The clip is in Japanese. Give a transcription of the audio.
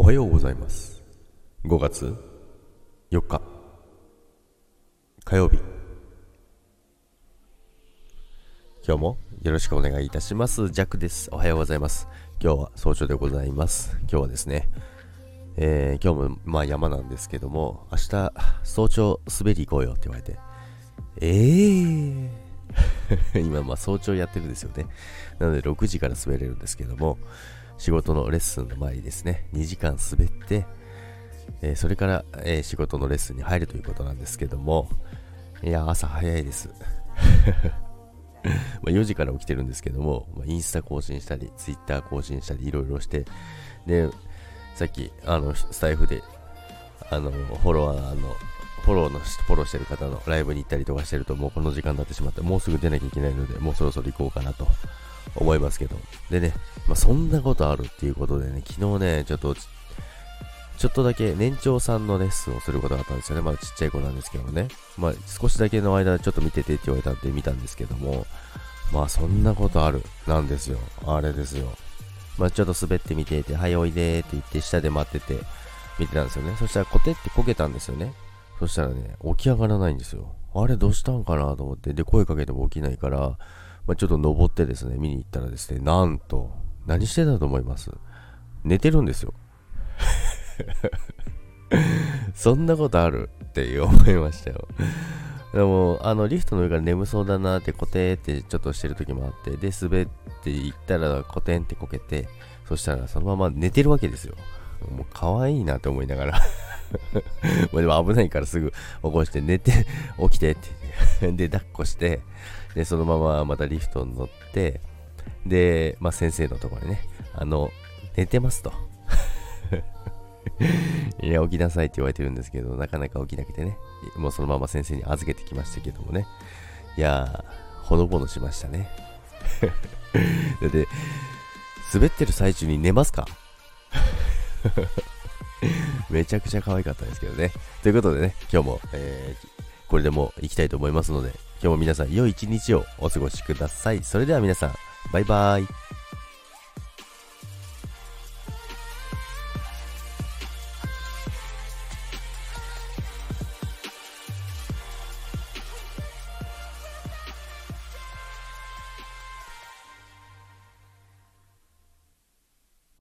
おはようございます。5月4日火曜日。今日もよろしくお願いいたします。ジャックです。おはようございます。今日は早朝でございます。今日はですねえー、今日もまあ山なんですけども明日早朝滑り行こうよって言われてえー。今ま早朝やってるんですよね。なので6時から滑れるんですけども仕事のレッスンの前にですね、2時間滑って、えー、それから、えー、仕事のレッスンに入るということなんですけども、いや、朝早いです。ま4時から起きてるんですけども、まインスタ更新したり、ツイッター更新したり、いろいろして、で、さっき、あの、スタイフで、あの、フォロワーの、フォローの、フォローしてる方のライブに行ったりとかしてると、もうこの時間になってしまって、もうすぐ出なきゃいけないので、もうそろそろ行こうかなと思いますけど。でね、まあ、そんなことあるっていうことでね、昨日ね、ちょっと、ちょっとだけ年長さんのレッスンをすることがあったんですよね。まだちっちゃい子なんですけどね。まあ少しだけの間ちょっと見ててって言われたんで見たんですけども、まあそんなことあるなんですよ。あれですよ。まあちょっと滑ってみてて、はい、おいでーって言って下で待ってて見てたんですよね。そしたらコテってこけたんですよね。そしたらね、起き上がらないんですよ。あれどうしたんかなと思って、で声かけても起きないから、まあ、ちょっと登ってですね、見に行ったらですね、なんと、何してたと思います？寝てるんですよ。そんなことあるって思いましたよ。でも、あの、リフトの上から眠そうだなって、コテってちょっとしてる時もあって、で、滑っていったら、コテンってこけて、そしたらそのまま寝てるわけですよ。もう可愛いなって思いながら まあでも危ないからすぐ起こして寝て、起きてってで、抱っこして、で、そのまままたリフトに乗って、で、まあ先生のところにね、あの、寝てますと。いや、起きなさいって言われてるんですけど、なかなか起きなくてね、もうそのまま先生に預けてきましたけどもね、いや、ほのぼのしましたね。で、滑ってる最中に寝ますか？めちゃくちゃ可愛かったですけどね。ということでね、今日も、えー、これでも行きたいと思いますので、今日も皆さん良い一日をお過ごしください。それでは皆さん、バイバーイ。